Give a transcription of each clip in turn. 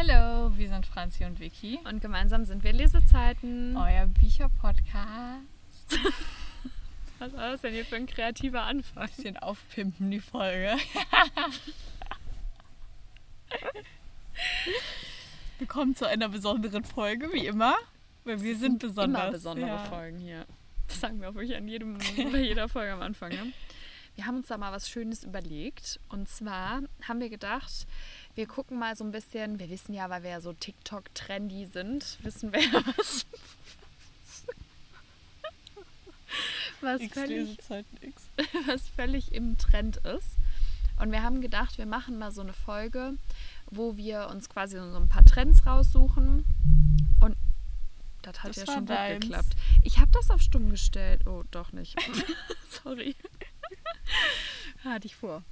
Hallo, wir sind Franzi und Vicky. Und gemeinsam sind wir Lesezeiten. Euer Bücherpodcast. Was war das denn hier für ein kreativer Anfang? Bisschen aufpimpen die Folge. Willkommen zu einer besonderen Folge, wie immer. Weil wir sind besonders. Immer besondere ja. Folgen hier. Das sagen wir auch wirklich an jedem, bei jeder Folge am Anfang. Ne? Wir haben uns da mal was Schönes überlegt. Und zwar haben wir gedacht, wir gucken mal so ein bisschen, wir wissen ja, weil wir ja so TikTok-trendy sind, wissen wir ja was. was, völlig, was völlig im Trend ist. Und wir haben gedacht, wir machen mal so eine Folge, wo wir uns quasi so ein paar Trends raussuchen. Und das hat Das ja schon gut deins. geklappt. Ich habe das auf stumm gestellt. Oh, doch nicht. Sorry. Hatte ich vor.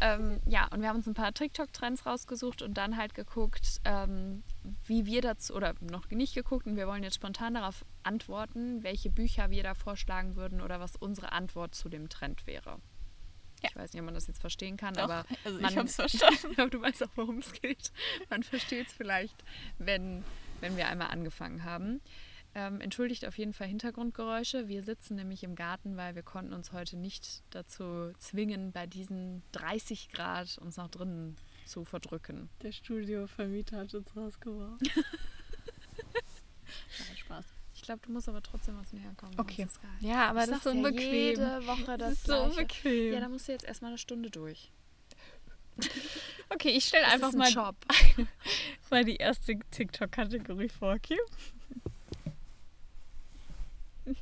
Ähm, ja, und wir haben uns ein paar TikTok-Trends rausgesucht und dann halt geguckt, ähm, wie wir dazu, oder noch nicht geguckt, und wir wollen jetzt spontan darauf antworten, welche Bücher wir da vorschlagen würden oder was unsere Antwort zu dem Trend wäre. Ja. Ich weiß nicht, ob man das jetzt verstehen kann, Doch, aber also man, ich hab's verstanden. aber du weißt auch, worum es geht. Man versteht es vielleicht, wenn, wenn wir einmal angefangen haben. Ähm, entschuldigt auf jeden Fall Hintergrundgeräusche. Wir sitzen nämlich im Garten, weil wir konnten uns heute nicht dazu zwingen, bei diesen 30 Grad uns nach drinnen zu verdrücken. Der Studiovermieter hat uns rausgeworfen. Spaß. Ich glaube, du musst aber trotzdem was näher kommen. Okay. Ja, aber Ich das ist so ja bequem. Jede Woche das, Das ist so Gleiche. bequem. Ja, da musst du jetzt erstmal eine Stunde durch. Okay, ich stelle einfach ist ein mal, Job. mal die erste TikTok-Kategorie vor, okay?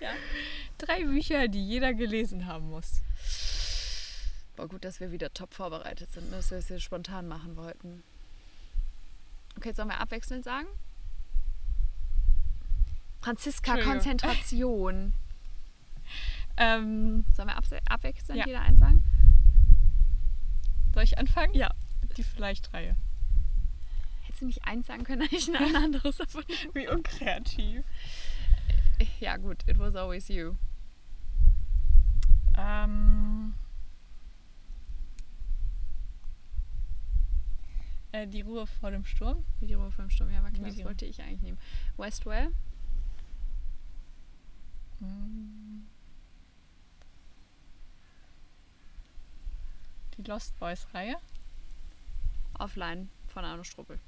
Ja. Drei Bücher, die jeder gelesen haben muss. Boah, gut, dass wir wieder top vorbereitet sind, ne, dass wir es hier spontan machen wollten. Okay, sollen wir abwechselnd sagen? Franziska. Konzentration. Ähm, Sollen wir abse- abwechselnd Ja. jeder eins sagen? soll ich anfangen? Ja. Die Vielleicht-Reihe. Hättest du nicht eins sagen können, eigentlich ein anderes. Wie unkreativ. Ja, gut, it was always you. Ähm, äh, die Ruhe vor dem Sturm. Wie die Ruhe vom Sturm, ja, war klar, das die- wollte ich eigentlich nehmen. Westwell, Hm. Die Lost Boys-Reihe. Offline von Arno Struppel.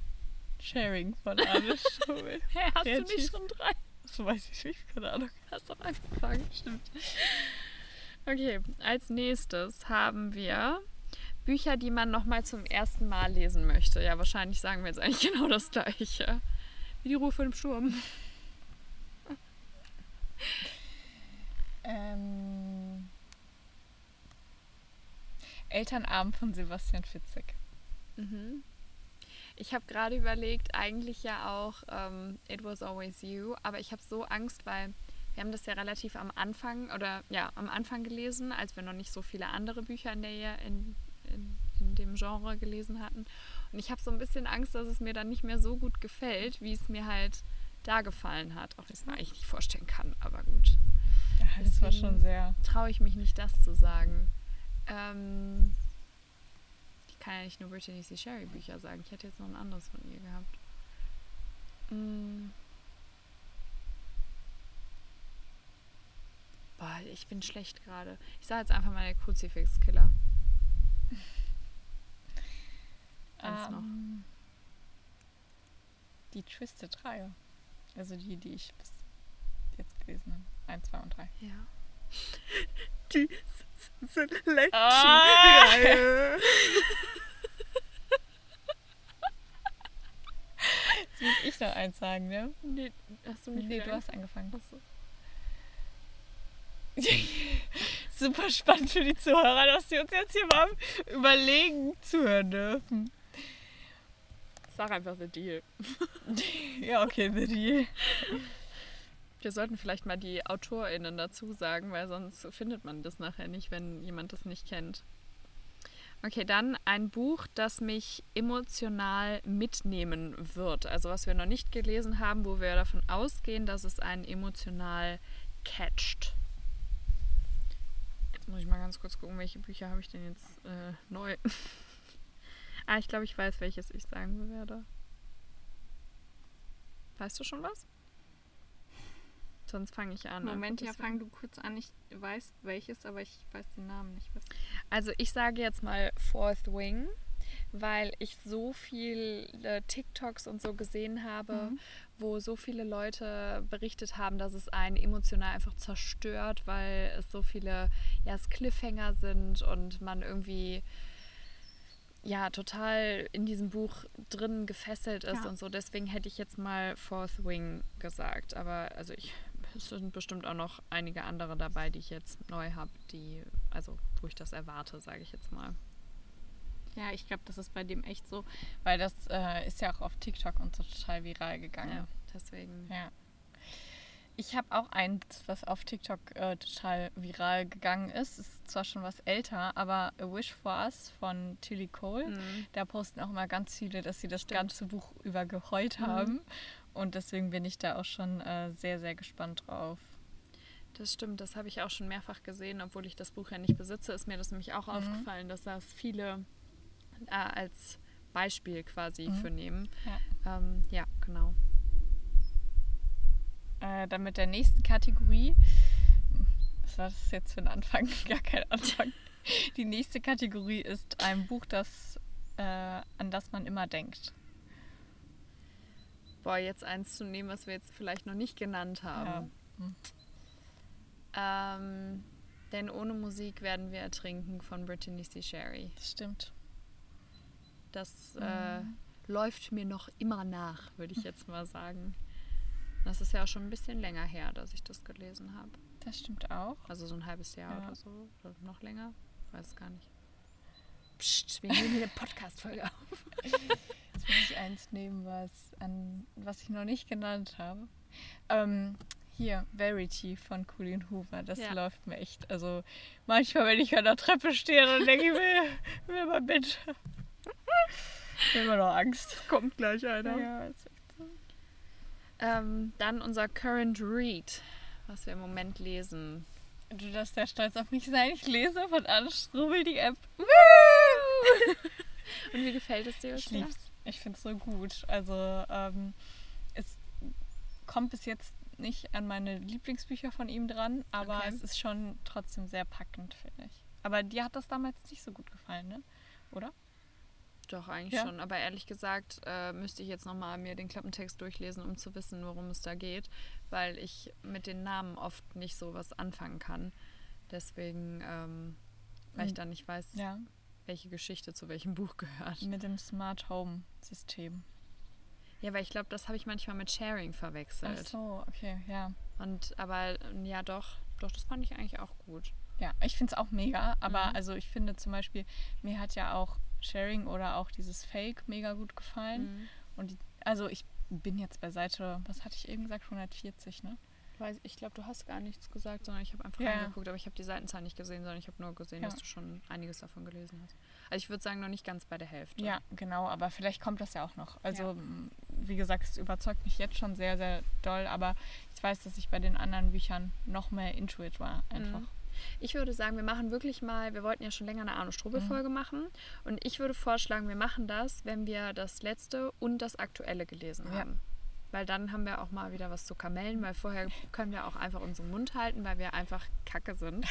Sharing von Arne Strubel. Hä, hast du Kreativ. nicht schon drei? So weiß ich nicht, keine Ahnung. Hast doch angefangen, stimmt. Okay, als nächstes haben wir Bücher, die man nochmal zum ersten Mal lesen möchte. Ja, wahrscheinlich sagen wir jetzt eigentlich genau das gleiche. Wie die Ruhe vor dem Sturm. Ähm, Elternabend von Sebastian Fitzek. Mhm. Ich habe gerade überlegt, eigentlich ja auch ähm, It Was Always You, aber ich habe so Angst, weil wir haben das ja relativ am Anfang oder ja, am Anfang gelesen, als wir noch nicht so viele andere Bücher in, der, in, in, in dem Genre gelesen hatten. Und ich habe so ein bisschen Angst, dass es mir dann nicht mehr so gut gefällt, wie es mir halt da gefallen hat. Auch wenn ich es mir eigentlich nicht vorstellen kann, aber gut. Ja, das war Deswegen- schon sehr. Traue ich mich nicht, das zu sagen. Ähm, kann ja nicht nur Brittany C. Sherry Bücher sagen. Ich hätte jetzt noch ein anderes von ihr gehabt. Mm. Boah, ich bin schlecht gerade. Ich sage jetzt einfach mal der Kruzifix-Killer. Eins noch. Ähm, die Twisted-Reihe. Also die, die ich bis jetzt gelesen habe. Eins, zwei und drei. Ja. Die Selection. Ah! Reihe. Jetzt muss ich noch eins sagen, ne? Nee, hast du mich Nee, du hast angefangen. Achso. Super spannend für die Zuhörer, dass sie uns jetzt hier mal überlegen zuhören dürfen. Sag einfach The Deal. Ja, okay, the deal. Wir sollten vielleicht mal die AutorInnen dazu sagen, weil sonst findet man das nachher nicht, wenn jemand das nicht kennt. Okay, dann ein Buch, das mich emotional mitnehmen wird. Also was wir noch nicht gelesen haben, wo wir davon ausgehen, dass es einen emotional catcht. Jetzt muss ich mal ganz kurz gucken, welche Bücher habe ich denn jetzt äh, neu. Ah, ich glaube, ich weiß, welches ich sagen werde. Weißt du schon was? Sonst fange ich an. Moment, ja, fang du kurz an. Ich weiß welches, aber ich weiß den Namen nicht. Also ich sage jetzt mal Fourth Wing, weil ich so viele TikToks und so gesehen habe, Mhm. wo so viele Leute berichtet haben, dass es einen emotional einfach zerstört, weil es so viele ja, es Cliffhanger sind und man irgendwie ja total in diesem Buch drin gefesselt ist Ja. und so. Deswegen hätte ich jetzt mal Fourth Wing gesagt. Aber also ich es sind bestimmt auch noch einige andere dabei, die ich jetzt neu habe, die, also wo ich das erwarte, sage ich jetzt mal. ja, ich glaube, das ist bei dem echt so. Weil das äh, ist ja auch auf TikTok und so total viral gegangen. Ja, deswegen. Ja. Ich habe auch eins, was auf TikTok äh, total viral gegangen ist. Ist zwar schon was älter, aber A Wish for Us von Tilly Cole. Mhm. Da posten auch mal ganz viele, dass sie das Stimmt. ganze Buch über geheult Mhm. Und deswegen bin ich da auch schon äh, sehr, sehr gespannt drauf. Das stimmt, das habe ich auch schon mehrfach gesehen, obwohl ich das Buch ja nicht besitze, ist mir das nämlich auch aufgefallen, dass das viele äh, als Beispiel quasi Mhm. für nehmen. Ja. Ähm, ja, genau. Äh, dann mit der nächsten Kategorie. Was war das jetzt für ein Anfang? Gar kein Anfang. Die nächste Kategorie ist ein Buch, das, äh, an das man immer denkt. Boah, jetzt eins zu nehmen, was wir jetzt vielleicht noch nicht genannt haben. Ähm, denn ohne Musik werden wir ertrinken von Brittany C. Sherry. Das stimmt. Das äh, läuft mir noch immer nach, würde ich jetzt mal sagen. Das ist ja auch schon ein bisschen länger her, dass ich das gelesen habe. Das stimmt auch. Also so ein halbes Jahr Ja. oder so. Oder noch länger. Ich weiß es gar nicht. Psst, wir nehmen hier eine Podcast-Folge auf. Muss ich eins nehmen, was, an, was ich noch nicht genannt habe. Ähm, hier, Verity von Colleen Hoover. Das Ja. läuft mir echt. Also manchmal, wenn ich an der Treppe stehe, dann denke ich mir, will mal mit. Immer noch Angst. Kommt gleich einer. Ja, ist echt so. Ähm, dann unser Current Read, was wir im Moment lesen. Du darfst sehr stolz auf mich sein. Ich lese von Anne Strubbel die App. Und wie gefällt es dir? Ich lieb's. Ich finde es so gut. Also ähm, es kommt bis jetzt nicht an meine Lieblingsbücher von ihm dran, aber Okay. es ist schon trotzdem sehr packend, finde ich. Aber dir hat das damals nicht so gut gefallen, ne? Oder? Doch, eigentlich Ja. schon. Aber ehrlich gesagt äh, müsste ich jetzt nochmal mir den Klappentext durchlesen, um zu wissen, worum es da geht, weil ich mit den Namen oft nicht so was anfangen kann. Deswegen, ähm, weil ich Mhm. dann nicht weiß, Ja. Welche Geschichte zu welchem Buch gehört. Mit dem Smart Home System. Ja, weil ich glaube, das habe ich manchmal mit Sharing Ach verwechselt. so, okay, ja. Und aber ähm, ja doch, doch, das fand ich eigentlich auch gut. Ja, ich finde es auch mega, aber Mhm. also ich finde zum Beispiel, mir hat ja auch Sharing oder auch dieses Fake mega gut gefallen. Mhm. Und die, also ich bin jetzt bei Seite, was hatte ich eben gesagt, 140, ne? Weiß, ich glaube, du hast gar nichts gesagt, sondern ich habe einfach Ja. reingeguckt, aber ich habe die Seitenzahl nicht gesehen, sondern ich habe nur gesehen, Ja. dass du schon einiges davon gelesen hast. Also ich würde sagen, noch nicht ganz bei der Hälfte. Ja, genau, aber vielleicht kommt das ja auch noch. Also, Ja. wie gesagt, es überzeugt mich jetzt schon sehr, sehr doll, aber ich weiß, dass ich bei den anderen Büchern noch mehr into it war, einfach. Mhm. Ich würde sagen, wir machen wirklich mal, wir wollten ja schon länger eine Arno Strobel-Folge machen und ich würde vorschlagen, wir machen das, wenn wir das letzte und das aktuelle gelesen haben. Weil dann haben wir auch mal wieder was zu kamellen, weil vorher können wir auch einfach unseren Mund halten, weil wir einfach kacke sind.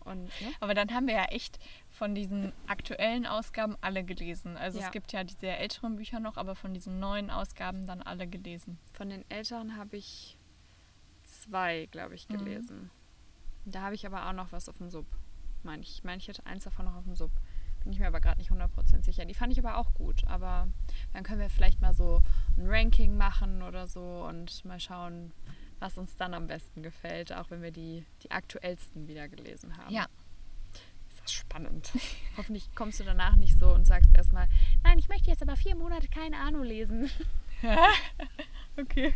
Und, ne? Aber dann haben wir ja echt von diesen aktuellen Ausgaben alle gelesen. Also Ja. es gibt ja diese älteren Bücher noch, aber von diesen neuen Ausgaben dann alle gelesen. Von den Älteren habe ich zwei, glaube ich, Mhm. gelesen. Da habe ich aber auch noch was auf dem Sub. Meine. Ich meine, ich hätte eins davon noch auf dem Sub. Bin ich mir aber gerade nicht 100% sicher. Die fand ich aber auch gut. Aber dann können wir vielleicht mal so ein Ranking machen oder so und mal schauen, was uns dann am besten gefällt, auch wenn wir die, die aktuellsten wieder gelesen haben. Ja. Ist das spannend. Hoffentlich kommst du danach nicht so und sagst erstmal, nein, ich möchte jetzt aber vier Monate keine Ahnung lesen. Okay.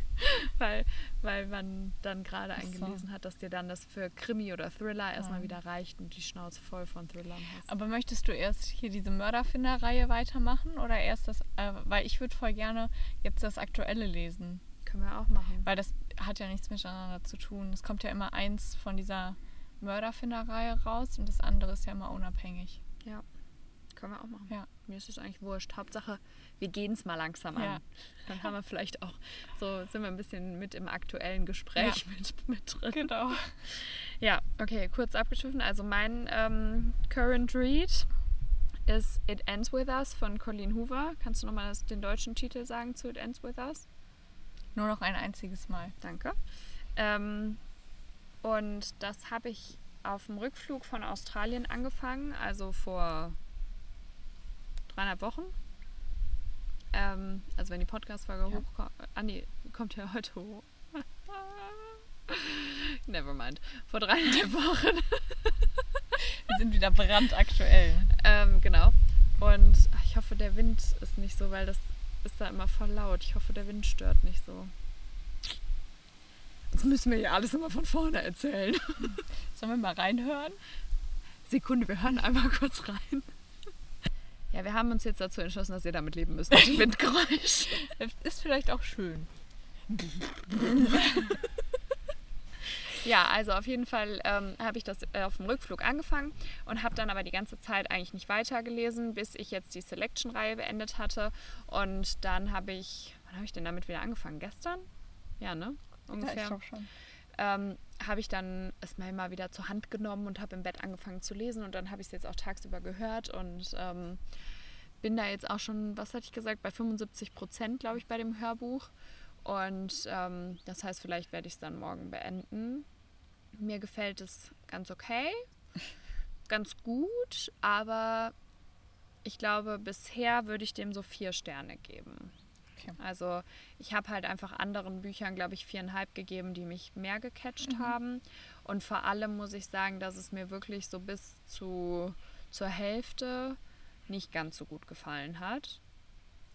weil, weil man dann gerade Ach so. eingelesen hat, dass dir dann das für Krimi oder Thriller erstmal Ah. wieder reicht und die Schnauze voll von Thrillern hast. Aber möchtest du erst hier diese Mörderfinder-Reihe weitermachen oder erst das, äh, weil ich würde voll gerne jetzt das aktuelle lesen, Können wir auch machen. weil das hat ja nichts miteinander zu tun. Es kommt ja immer eins von dieser Mörderfinder-Reihe raus und das andere ist ja immer unabhängig. Können können wir auch machen. Ja. Mir ist es eigentlich wurscht. Hauptsache, wir gehen es mal langsam an. Ja. Dann haben wir vielleicht auch, so sind wir ein bisschen mit im aktuellen Gespräch mit, mit drin. Genau. Ja, okay, kurz abgeschliffen. Also mein ähm, Current Read ist It Ends With Us von Colleen Hoover. Kannst du nochmal den deutschen Titel sagen zu It Ends With Us? Nur noch ein einziges Mal. Danke. Ähm, und das habe ich auf dem Rückflug von Australien angefangen, also vor dreieinhalb Wochen. Ähm, also wenn die Podcast-Folge Ja. hochkommt. Ah nee, kommt ja heute hoch. Never mind. Vor dreieinhalb Wochen. Wir sind wieder brandaktuell. ähm, genau. Und ich hoffe, der Wind ist nicht so, weil das ist da immer voll laut. Ich hoffe, der Wind stört nicht so. Jetzt müssen wir ja alles immer von vorne erzählen. Sollen wir mal reinhören? Sekunde, wir hören einmal kurz rein. Ja, wir haben uns jetzt dazu entschlossen, dass ihr damit leben müsst mit dem Windgeräusch. Ist vielleicht auch schön. Ja, also auf jeden Fall ähm, habe ich das äh, auf dem Rückflug angefangen und habe dann aber die ganze Zeit eigentlich nicht weitergelesen, bis ich jetzt die Selection-Reihe beendet hatte. Und dann habe ich, wann habe ich denn damit wieder angefangen? Gestern? Ja, ne? Ungefähr. Ja, ich glaube schon. ähm, habe ich dann es mal mal wieder zur Hand genommen und habe im Bett angefangen zu lesen und dann habe ich es jetzt auch tagsüber gehört und ähm, bin da jetzt auch schon, was hatte ich gesagt, bei 75 Prozent, glaube ich, bei dem Hörbuch. Und ähm, das heißt, vielleicht werde ich es dann morgen beenden. Mir gefällt es ganz okay, ganz gut, aber ich glaube, bisher würde ich dem so vier Sterne geben. Okay. Also ich habe halt einfach anderen Büchern, glaube ich, viereinhalb gegeben, die mich mehr gecatcht haben. Und vor allem muss ich sagen, dass es mir wirklich so bis zu, zur Hälfte nicht ganz so gut gefallen hat.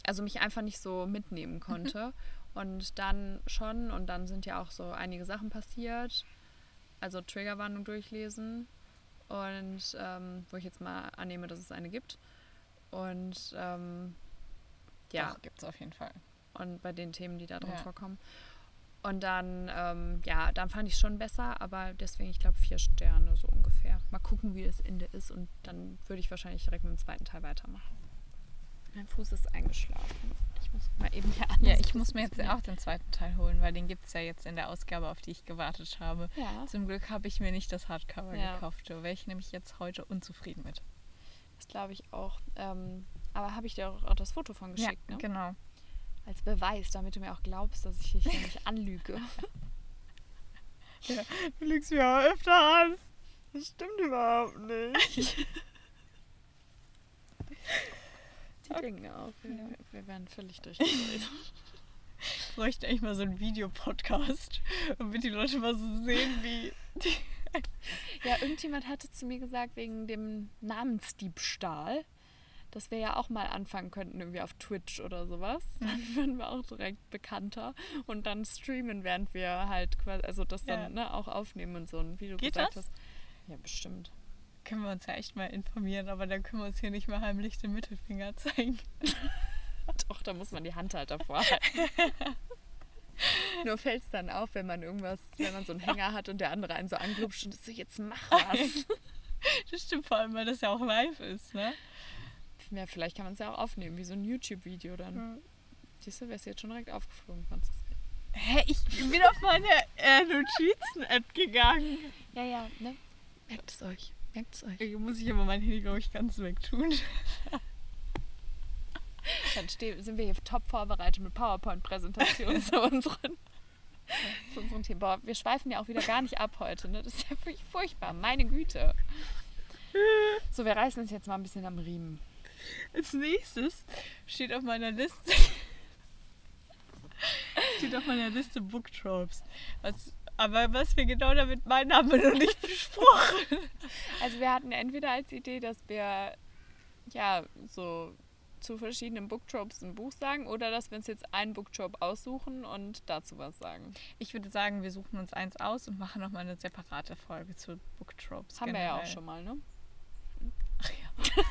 Also mich einfach nicht so mitnehmen konnte. Und dann schon, und dann sind ja auch so einige Sachen passiert. Also Triggerwarnung durchlesen. Und ähm, wo ich jetzt mal annehme, dass es eine gibt. Und ähm, ja, Doch, gibt's auf jeden Fall. und bei den Themen, die da drin Ja. vorkommen. Und dann, ähm, ja, dann fand ich es schon besser, aber deswegen, ich glaube, vier Sterne so ungefähr. Mal gucken, wie das Ende ist und dann würde ich wahrscheinlich direkt mit dem zweiten Teil weitermachen. Mein Fuß ist eingeschlafen. Ich muss mal eben hier Ja, anders ich muss mir jetzt auch den zweiten Teil holen, weil den gibt es ja jetzt in der Ausgabe, auf die ich gewartet habe. Ja, Zum Glück habe ich mir nicht das Hardcover Ja. gekauft. Da wäre ich nämlich jetzt heute unzufrieden mit. das glaube ich auch. Ähm, aber habe ich dir auch, auch das Foto von geschickt, ja, ne? genau. Als Beweis, damit du mir auch glaubst, dass ich dich hier nicht anlüge. Du lügst mir auch öfter an. Das stimmt überhaupt nicht. Die Dinge auch. Wir, wir werden völlig durchgedreht. Ich bräuchte echt mal so einen Videopodcast, damit die Leute mal so sehen, wie. Ja, irgendjemand hatte zu mir gesagt, wegen dem Namensdiebstahl, dass wir ja auch mal anfangen könnten, irgendwie auf Twitch oder sowas. Dann würden wir auch direkt bekannter und dann streamen, während wir halt quasi, also das dann Ja. ne, auch aufnehmen und so. Wie du Geht gesagt das? hast. Ja, bestimmt. Können wir uns ja echt mal informieren, aber dann können wir uns hier nicht mal heimlich den Mittelfinger zeigen. Doch, da muss man die Hand halt davor halten. Nur fällt es dann auf, wenn man irgendwas, wenn man so einen Hänger hat und der andere einen so anglupscht und ist so, jetzt mach was. Das stimmt vor allem, weil das ja auch live ist, ne? Ja, vielleicht kann man es ja auch aufnehmen, wie so ein YouTube-Video dann. Hm. Siehst du, wärst jetzt schon direkt aufgeflogen. du's? Hä, ich bin auf meine äh, Notizen-App gegangen. Ja, ja, ne? Merkt es euch. Merkt es euch. Hier muss ich immer mein Handy, glaube ich, ganz wegtun. Dann steh, sind wir hier top vorbereitet mit PowerPoint-Präsentationen zu unseren, zu unseren Themen. Boah, wir schweifen ja auch wieder gar nicht ab heute, ne? Das ist ja wirklich furchtbar. Meine Güte. So, wir reißen uns jetzt mal ein bisschen am Riemen. Als nächstes steht auf meiner Liste. steht auf meiner Liste Book Tropes. Was, aber was wir genau damit meinen, haben wir noch nicht besprochen. Also wir hatten entweder als Idee, dass wir ja so zu verschiedenen Booktropes ein Buch sagen oder dass wir uns jetzt einen Booktrope aussuchen und dazu was sagen. Ich würde sagen, wir suchen uns eins aus und machen nochmal eine separate Folge zu Book Tropes. Haben wir ja auch generell. schon mal, ne? Ach ja.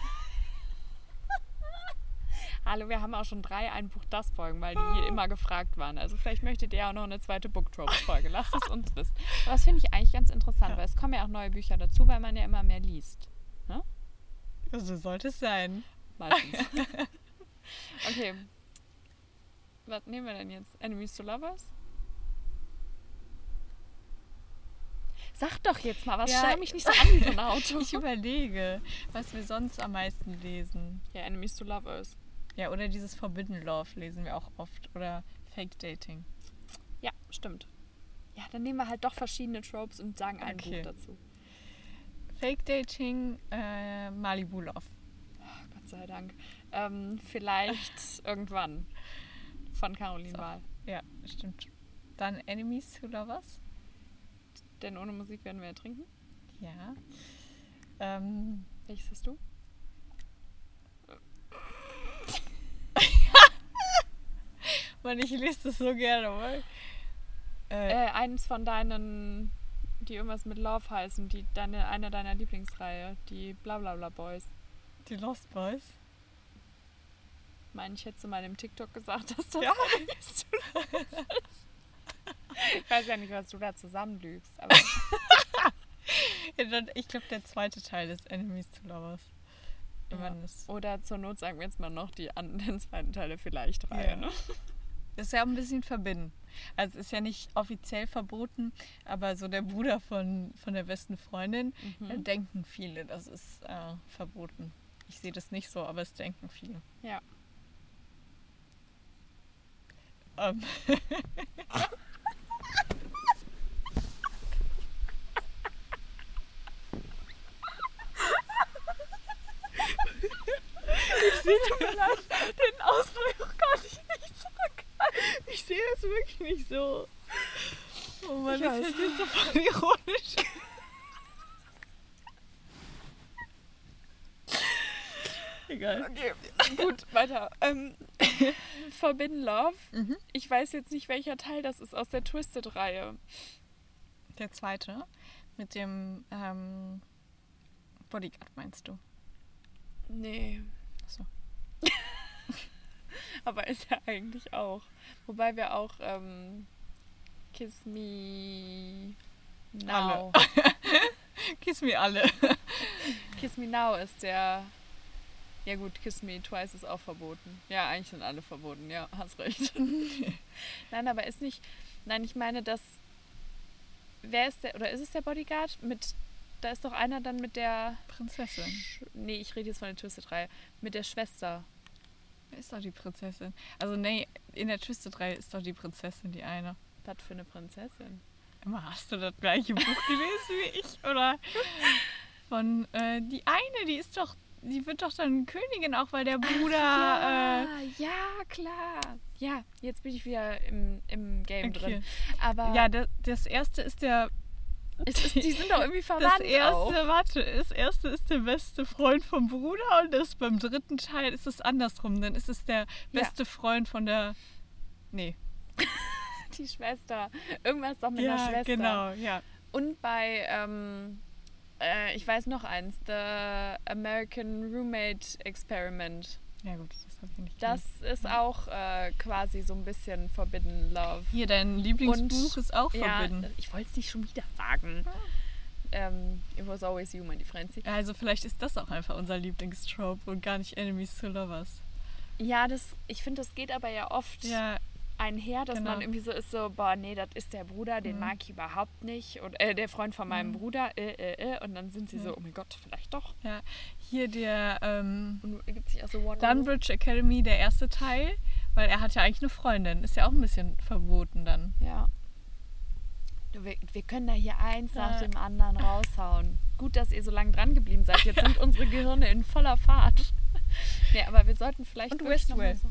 Hallo, wir haben auch schon drei ein Buch das Folgen, weil die immer gefragt waren. Also vielleicht möchtet ihr auch noch eine zweite Booktropes-Folge. Lasst es uns wissen. Aber das finde ich eigentlich ganz interessant, Ja. weil es kommen ja auch neue Bücher dazu, weil man ja immer mehr liest. So sollte es sein. Meistens. okay. Was nehmen wir denn jetzt? Enemies to Lovers? Sag doch jetzt mal, was Ja. schau mich nicht so an wie so ein Auto. Ich überlege, was wir sonst am meisten lesen. ja, Enemies to Lovers. Ja, oder dieses Forbidden Love lesen wir auch oft. Oder Fake Dating. Ja, stimmt. Ja, dann nehmen wir halt doch verschiedene Tropes und sagen ein Okay. Buch dazu. Fake Dating, äh, Malibu Love. Ach, Gott sei Dank. Ähm, vielleicht irgendwann. Von Caroline So. Wahl. Ja, stimmt. Dann Enemies to Lovers. Denn ohne Musik werden wir ertrinken. Ja. Ähm, Welches hast du? Mann, ich lese das so gerne mal. Äh, Äh, eins von deinen, die irgendwas mit Love heißen, die deine, eine deiner Lieblingsreihe, die Blablabla Boys. die Lost Boys. Meine ich hätte zu meinem TikTok gesagt, dass das Ja. Ist. Ich weiß ja nicht, was du da zusammenlügst, aber ich glaube, der zweite Teil ist Enemies to Lovers. Ja. oder zur Not sagen wir jetzt mal noch die anderen zweiten Teile vielleicht Reihe, Ja. ne? Ist ja auch ein bisschen verbinden. Also es ist ja nicht offiziell verboten, aber so der Bruder von, von der besten Freundin, Mhm. denken viele, das ist äh, verboten. Ich sehe das nicht so, aber es denken viele. Ja. Ähm, ich sehe Den Ausdruck kann ich nicht zurück. ich sehe das wirklich nicht so. Oh Mann, das ist jetzt so voll ironisch. Egal. Okay, gut, weiter. Ähm, Forbidden Love. Mhm. Ich weiß jetzt nicht, welcher Teil das ist aus der Twisted-Reihe. Der zweite mit dem ähm, Bodyguard meinst du? Nee. Achso. Aber ist ja eigentlich auch. Wobei wir auch ähm, Kiss Me Now. Kiss me alle. Kiss Me Now ist der. Ja gut, Kiss Me Twice ist auch verboten. Ja, eigentlich sind alle verboten. Ja, hast recht. Nein, aber ist nicht. Nein, ich meine, dass. Wer ist der. Oder ist es der Bodyguard? Mit. Da ist doch einer dann mit der. Prinzessin. Sch nee, ich rede jetzt von der Twisted-Reihe. Mit der Schwester. Wer ist doch die Prinzessin? Also nee, in der Twisted 3 ist doch die Prinzessin die eine. Was für eine Prinzessin? Immer hast du das gleiche Buch gelesen wie ich, oder? Von äh, die eine, die ist doch, die wird doch dann Königin auch, weil der Bruder. ja, äh, ja, klar. Ja, jetzt bin ich wieder im, im Game okay. drin. Aber Ja, das, das erste ist der. ist, die sind doch irgendwie Das verwandt erste, auch. warte, das erste ist der beste Freund vom Bruder und das beim dritten Teil ist es andersrum. Dann ist es der Ja. beste Freund von der. Nee. Die Schwester. Irgendwas doch mit ja, einer Schwester. genau, ja. Und bei, ähm, äh, ich weiß noch eins, The American Roommate Experiment. Ja, gut, das habe ich nicht Das gelesen. ist auch äh, quasi so ein bisschen Forbidden Love. Hier, dein Lieblingsbuch ist auch verbinden. Ja, ich wollte es nicht schon wieder sagen. Ähm, It was always you, mein Franzi. Also, vielleicht ist das auch einfach unser Lieblingstrope und gar nicht Enemies to Lovers. Ja, das, ich finde, das geht aber ja oft Ja, einher, dass genau. man irgendwie so ist, so, boah, nee, das ist der Bruder, den Mhm. mag ich überhaupt nicht. Und äh, der Freund von meinem Mhm. Bruder, äh, äh, äh. Und dann sind sie Ja. so, oh mein Gott, vielleicht doch. ja. Hier der ähm, so Dunbridge Academy, der erste Teil, weil er hat ja eigentlich eine Freundin. Ist ja auch ein bisschen verboten dann. Ja. Du, wir, wir können da hier eins Ja. nach dem anderen raushauen. Gut, dass ihr so lange dran geblieben seid. Jetzt sind unsere Gehirne in voller Fahrt. nee, aber wir sollten vielleicht Und mal so,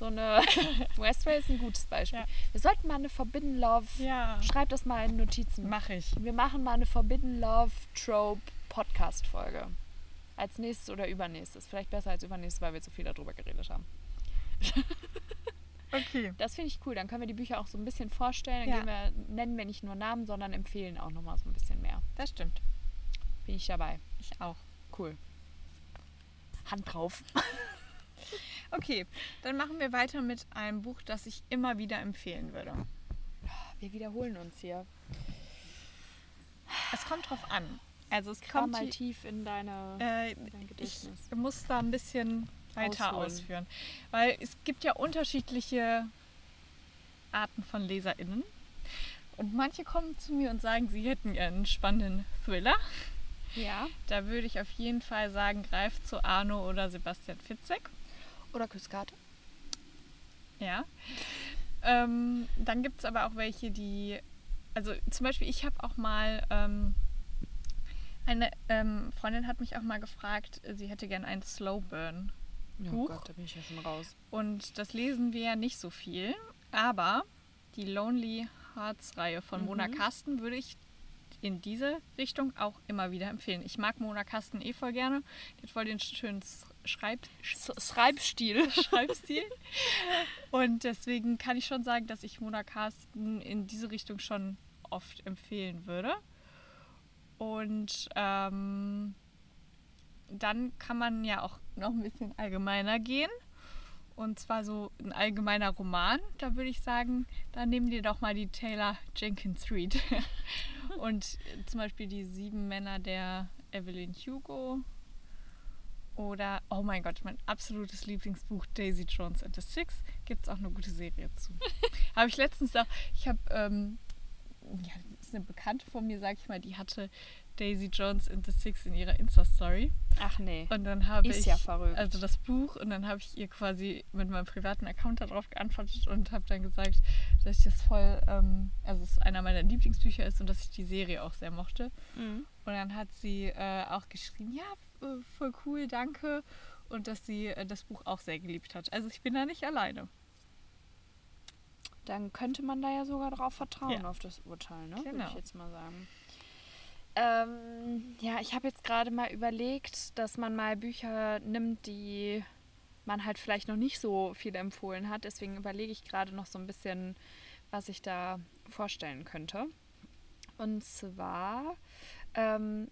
so eine Westwell ist ein gutes Beispiel. Ja. Wir sollten mal eine Forbidden Love. Ja. Schreib das mal in Notizen. Mache ich. Wir machen mal eine Forbidden Love Trope Podcast Folge. Als nächstes oder übernächstes. Vielleicht besser als übernächstes, weil wir zu viel darüber geredet haben. Okay. Das finde ich cool. Dann können wir die Bücher auch so ein bisschen vorstellen. Dann Ja. wir, nennen wir nicht nur Namen, sondern empfehlen auch nochmal so ein bisschen mehr. Das stimmt. Bin ich dabei. Ich auch. Cool. Hand drauf. Okay, dann machen wir weiter mit einem Buch, das ich immer wieder empfehlen würde. Wir wiederholen uns hier. Es kommt drauf an. Also es Kram kommt mal tief in deine Äh, in dein ich Gedächtnis. muss da ein bisschen weiter Ausholen. ausführen. Weil es gibt ja unterschiedliche Arten von LeserInnen. Und manche kommen zu mir und sagen, sie hätten einen spannenden Thriller. Ja. Da würde ich auf jeden Fall sagen, greift zu Arno oder Sebastian Fitzek. Oder Küsskarte. Ja. Ähm, dann gibt es aber auch welche, die. Also zum Beispiel, ich habe auch mal. Ähm, eine ähm, Freundin hat mich auch mal gefragt, sie hätte gern ein Slow Burn. Oh Buch. Gott, da bin ich ja schon raus. Und das lesen wir ja nicht so viel. Aber die Lonely Hearts Reihe von Mona Mhm. Carsten würde ich in diese Richtung auch immer wieder empfehlen. Ich mag Mona Carsten eh voll gerne. Die hat voll den schönen Schreib Schreibstil. Schreibstil. Und deswegen kann ich schon sagen, dass ich Mona Carsten in diese Richtung schon oft empfehlen würde. Und ähm, dann kann man ja auch noch ein bisschen allgemeiner gehen. Und zwar so ein allgemeiner Roman. Da würde ich sagen, da nehmen dir doch mal die Taylor Jenkins Reid. Und zum Beispiel die sieben Männer der Evelyn Hugo. Oder, oh mein Gott, mein absolutes Lieblingsbuch Daisy Jones and the Six. Gibt es auch eine gute Serie zu. habe ich letztens auch, ich habe, ähm, ja, das ist eine Bekannte von mir, sag ich mal, die hatte Daisy Jones and the Six in ihrer Insta-Story. Ach nee. Und dann habe Ist ich ja verrückt. also das Buch und dann habe ich ihr quasi mit meinem privaten Account darauf geantwortet und habe dann gesagt, dass ich das voll, ähm, also es einer meiner Lieblingsbücher ist und dass ich die Serie auch sehr mochte. Mhm. Und dann hat sie äh, auch geschrieben, ja, voll cool, danke. Und dass sie äh, das Buch auch sehr geliebt hat. Also ich bin da nicht alleine. Dann könnte man da ja sogar drauf vertrauen, Ja. auf das Urteil, ne? Würde Genau. ich jetzt mal sagen. Ähm, ja, ich habe jetzt gerade mal überlegt, dass man mal Bücher nimmt, die man halt vielleicht noch nicht so viel empfohlen hat. Deswegen überlege ich gerade noch so ein bisschen, was ich da vorstellen könnte. Und zwar, ähm,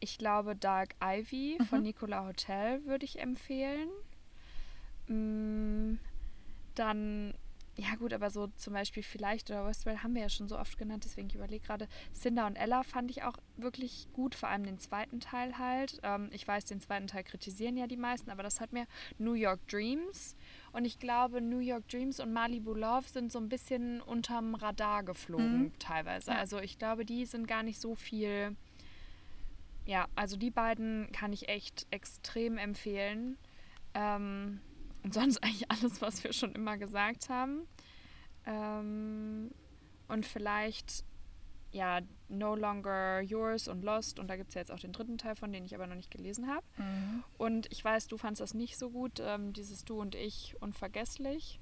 ich glaube, Dark Ivy von Nicola Hotel würde ich empfehlen. Mm, dann, ja gut, aber so zum Beispiel vielleicht oder Westwell haben wir ja schon so oft genannt, deswegen ich überlege gerade, Cinder und Ella fand ich auch wirklich gut, vor allem den zweiten Teil halt. Ähm, ich weiß, den zweiten Teil kritisieren ja die meisten, aber das hat mir New York Dreams und ich glaube, New York Dreams und Malibu Love sind so ein bisschen unterm Radar geflogen Mhm. teilweise. Ja. Also ich glaube, die sind gar nicht so viel. Ja, also die beiden kann ich echt extrem empfehlen. Ähm, und sonst eigentlich alles, was wir schon immer gesagt haben. Ähm, und vielleicht, ja, No Longer Yours und Lost. Und da gibt es ja jetzt auch den dritten Teil von, den ich aber noch nicht gelesen habe. Und ich weiß, du fandst das nicht so gut, ähm, dieses Du und Ich unvergesslich.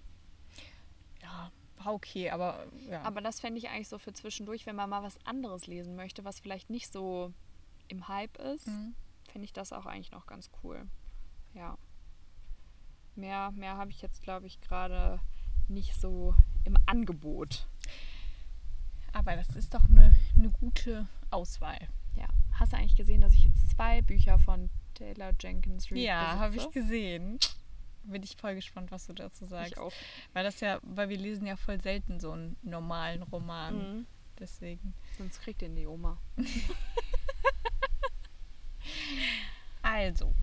Ja, war okay, aber ja. Aber das fände ich eigentlich so für zwischendurch, wenn man mal was anderes lesen möchte, was vielleicht nicht so im Hype ist, Mhm. fände ich das auch eigentlich noch ganz cool. Ja. Mehr, mehr habe ich jetzt, glaube ich, gerade nicht so im Angebot. aber das ist doch eine, eine gute Auswahl. Ja. Hast du eigentlich gesehen, dass ich jetzt zwei Bücher von Taylor Jenkins Reid Ja, habe ich gesehen. Bin ich voll gespannt, was du dazu sagst. Ich auch. Weil das ja, weil wir lesen ja voll selten so einen normalen Roman. Mhm. Deswegen. Sonst kriegt den die Oma. Also,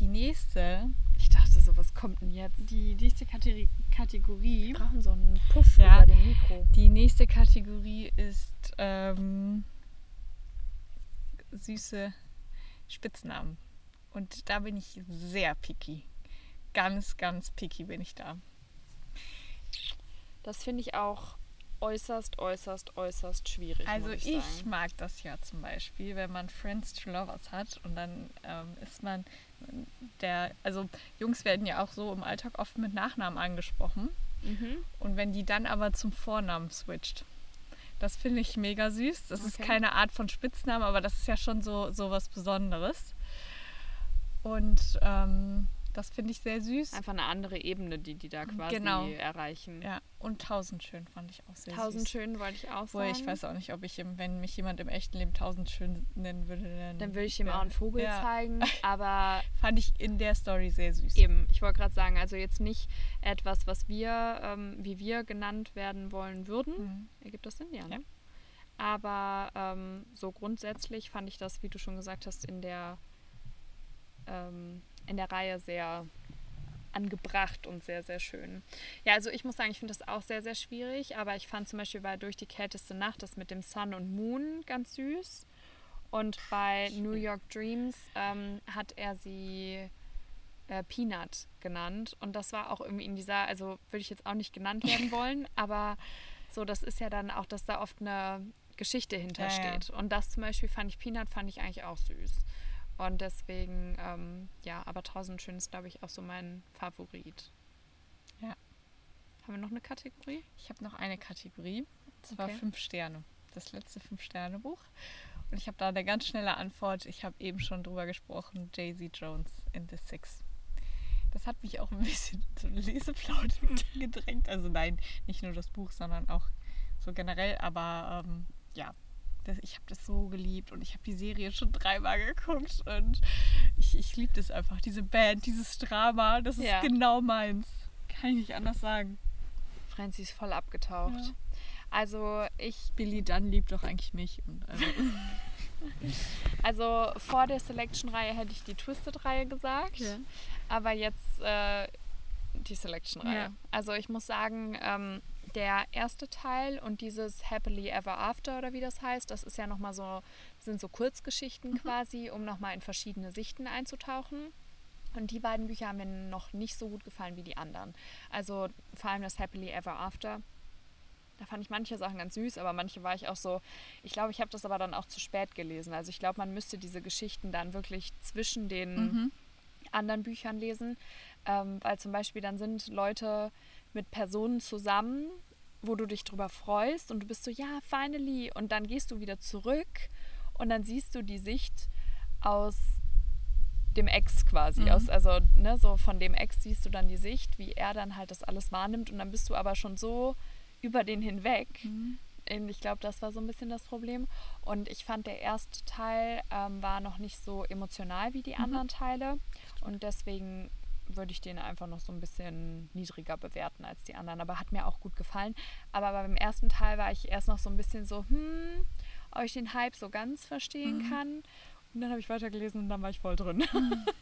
die nächste, Ich dachte so, was kommt denn jetzt? die nächste Kategori Kategorie, Wir brauchen so einen Puff Ja. über dem Mikro. die nächste Kategorie ist ähm, süße Spitznamen. Und da bin ich sehr picky. Ganz, ganz picky bin ich da. Das finde ich auch äußerst, äußerst, äußerst schwierig. Also ich, ich, mag das ja zum Beispiel, wenn man Friends to Lovers hat und dann ähm, ist man der, also Jungs werden ja auch so im Alltag oft mit Nachnamen angesprochen Mhm. und wenn die dann aber zum Vornamen switcht. Das finde ich mega süß. Das ist Okay. keine Art von Spitznamen, aber das ist ja schon so, so was Besonderes. Und ähm, das finde ich sehr süß. Einfach eine andere Ebene, die die da quasi Genau. erreichen. Ja, und tausendschön fand ich auch sehr Tausend süß. schön wollte ich auch sagen. ich weiß auch nicht, ob ich, im, wenn mich jemand im echten Leben tausendschön nennen würde, dann, Dann würde ich ihm auch einen Vogel ja. zeigen, aber Fand ich in der Story sehr süß. eben, ich wollte gerade sagen, also jetzt nicht etwas, was wir, ähm, wie wir genannt werden wollen würden. Mhm. Ergibt das Sinn? Ja. Ne? Ja. Aber ähm, so grundsätzlich fand ich das, wie du schon gesagt hast, in der, ähm, in der Reihe sehr angebracht und sehr, sehr schön. Ja, also ich muss sagen, ich finde das auch sehr, sehr schwierig, aber ich fand zum Beispiel bei Durch die kälteste Nacht das mit dem Sun und Moon ganz süß. Und bei New York Dreams ähm, hat er sie äh, Peanut genannt. Und das war auch irgendwie in dieser, also würde ich jetzt auch nicht genannt werden wollen, aber so, das ist ja dann auch, dass da oft eine Geschichte hintersteht. Ja, ja. Und das zum Beispiel fand ich, Peanut fand ich eigentlich auch süß. Und deswegen, ähm, ja, aber Tausend Schön ist, glaube ich, auch so mein Favorit. Ja. Haben wir noch eine Kategorie? Ich habe noch eine Kategorie. Das war fünf Sterne. Das letzte Fünf-Sterne-Buch. Und ich habe da eine ganz schnelle Antwort. Ich habe eben schon drüber gesprochen. Jay-Z Jones in The Six. Das hat mich auch ein bisschen zu Leseplaudern gedrängt. Also nein, nicht nur das Buch, sondern auch so generell. Aber ähm, ja, das, ich habe das so geliebt und ich habe die Serie schon dreimal geguckt und ich, ich liebe das einfach, diese Band, dieses Drama, das ist ja. genau meins. Kann ich nicht anders sagen. Franzi ist voll abgetaucht. Ja. Also ich. Billy Dunn liebt doch eigentlich mich. Und, also. also vor der Selection-Reihe hätte ich die Twisted-Reihe gesagt, ja. aber jetzt äh, die Selection-Reihe. Also ich muss sagen, ähm, der erste Teil und dieses Happily Ever After oder wie das heißt, das ist ja nochmal so, sind so Kurzgeschichten mhm. quasi, um nochmal in verschiedene Sichten einzutauchen. Und die beiden Bücher haben mir noch nicht so gut gefallen wie die anderen. Also vor allem das Happily Ever After. Da fand ich manche Sachen ganz süß, aber manche war ich auch so. Ich glaube, ich habe das aber dann auch zu spät gelesen. Also ich glaube, man müsste diese Geschichten dann wirklich zwischen den mhm. anderen Büchern lesen. Ähm, weil zum Beispiel dann sind Leute mit Personen zusammen, wo du dich drüber freust und du bist so, ja, finally. Und dann gehst du wieder zurück und dann siehst du die Sicht aus dem Ex quasi. Mhm. Aus, also, ne, so von dem Ex siehst du dann die Sicht, wie er dann halt das alles wahrnimmt und dann bist du aber schon so über den hinweg. Mhm. Ich glaube, das war so ein bisschen das Problem. Und ich fand, der erste Teil ähm, war noch nicht so emotional wie die mhm. anderen Teile. Und deswegen würde ich den einfach noch so ein bisschen niedriger bewerten als die anderen. Aber hat mir auch gut gefallen. Aber beim ersten Teil war ich erst noch so ein bisschen so, hm, ob ich den Hype so ganz verstehen mhm. kann. Und dann habe ich weitergelesen und dann war ich voll drin. Mhm.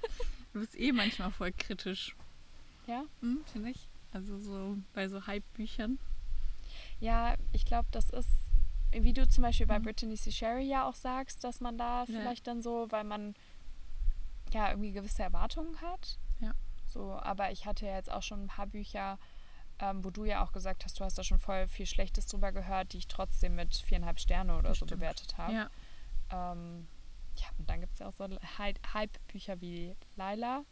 Du bist eh manchmal voll kritisch. Ja? Mhm, Finde ich. Also so bei so Hype-Büchern. Ja, ich glaube, das ist, wie du zum Beispiel bei mhm. Brittany C. Sherry ja auch sagst, dass man da ja. vielleicht dann so, weil man ja irgendwie gewisse Erwartungen hat. Ja. So, aber ich hatte ja jetzt auch schon ein paar Bücher, ähm, wo du ja auch gesagt hast, du hast da schon voll viel Schlechtes drüber gehört, die ich trotzdem mit viereinhalb Sterne oder so bewertet habe. Ja. Ähm, ja, und dann gibt es ja auch so Hype-Bücher wie Laila,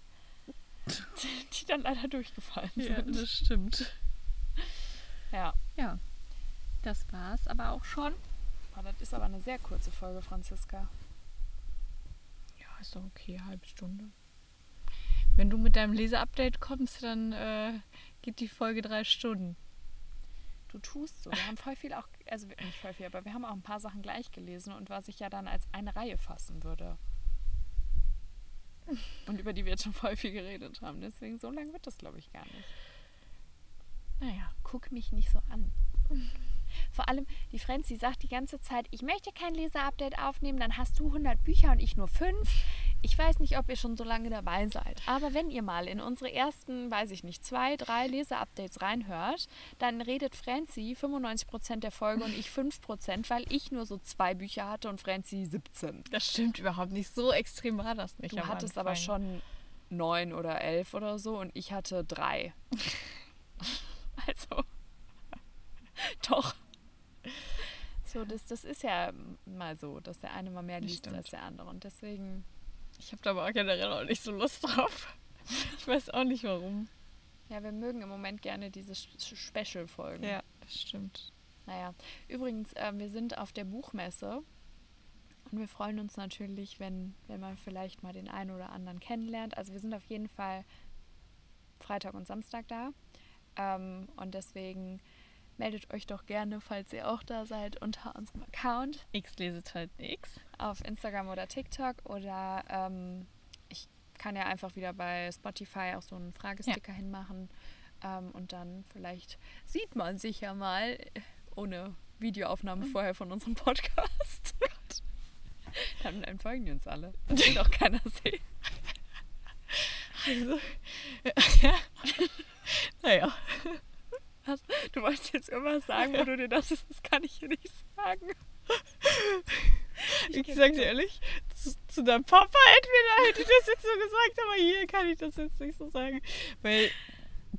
die dann leider durchgefallen sind. Ja, das stimmt. Ja. Ja. Das war's aber auch schon. Oh, das ist aber eine sehr kurze Folge, Franziska. Ja, ist doch okay, halbe Stunde. Wenn du mit deinem Leseupdate kommst, dann äh, geht die Folge drei Stunden. Du tust so. Wir haben voll viel auch, also nicht voll viel, aber wir haben auch ein paar Sachen gleich gelesen und was ich ja dann als eine Reihe fassen würde. Und über die wir jetzt schon voll viel geredet haben. Deswegen so lang wird das, glaube ich, gar nicht. Naja. Guck mich nicht so an. Vor allem, die Frenzy sagt die ganze Zeit, ich möchte kein Leser-Update aufnehmen, dann hast du 100 Bücher und ich nur 5. Ich weiß nicht, ob ihr schon so lange dabei seid, aber wenn ihr mal in unsere ersten, weiß ich nicht, zwei, drei Leser-Updates reinhört, dann redet Franzi 95% der Folge und ich 5%, weil ich nur so zwei Bücher hatte und Franzi 17. Das stimmt überhaupt nicht. So extrem war das nicht. Du hattest Anfang. aber schon neun oder elf oder so und ich hatte drei. also, doch. So, das, das ist ja mal so, dass der eine mal mehr liest als der andere. Und deswegen. Ich habe da aber generell auch nicht so Lust drauf. Ich weiß auch nicht warum. Ja, wir mögen im Moment gerne diese Special-Folgen. Ja, das stimmt. Naja, übrigens, äh, wir sind auf der Buchmesse und wir freuen uns natürlich, wenn, wenn man vielleicht mal den einen oder anderen kennenlernt. Also wir sind auf jeden Fall Freitag und Samstag da. Ähm, und deswegen meldet euch doch gerne, falls ihr auch da seid, unter unserem Account. X leset halt X. Auf Instagram oder TikTok oder ähm, ich kann ja einfach wieder bei Spotify auch so einen Fragesticker ja. hinmachen. Ähm, und dann vielleicht sieht man sich ja mal ohne Videoaufnahme vorher von unserem Podcast. Dann, dann folgen die uns alle. Das will doch keiner sehen. Also, ja. Naja. Was? Du wolltest jetzt irgendwas sagen, wo du dir dachtest, das kann ich hier nicht sagen. Ich, sag dir ehrlich, zu, zu deinem Papa entweder hätte ich das jetzt so gesagt, aber hier kann ich das jetzt nicht so sagen. Weil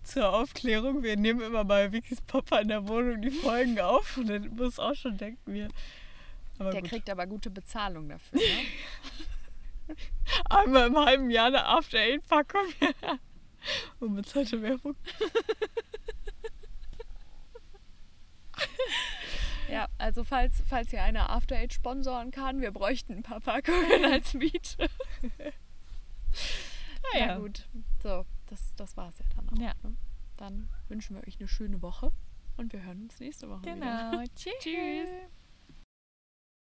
zur Aufklärung, wir nehmen immer bei Vickys Papa in der Wohnung die Folgen auf und dann muss auch schon denken wir. Der gut. kriegt aber gute Bezahlung dafür. Ne? einmal im halben Jahr eine After Eight Packung. Unbezahlte Werbung. Ja, also falls, falls ihr eine After Eight sponsoren kann, wir bräuchten ein paar Packungen als Miete. Naja. Na gut, so, das, das war's ja dann auch. Ja. Ne? Dann wünschen wir euch eine schöne Woche und wir hören uns nächste Woche wieder. Genau. Tschüss. Tschüss.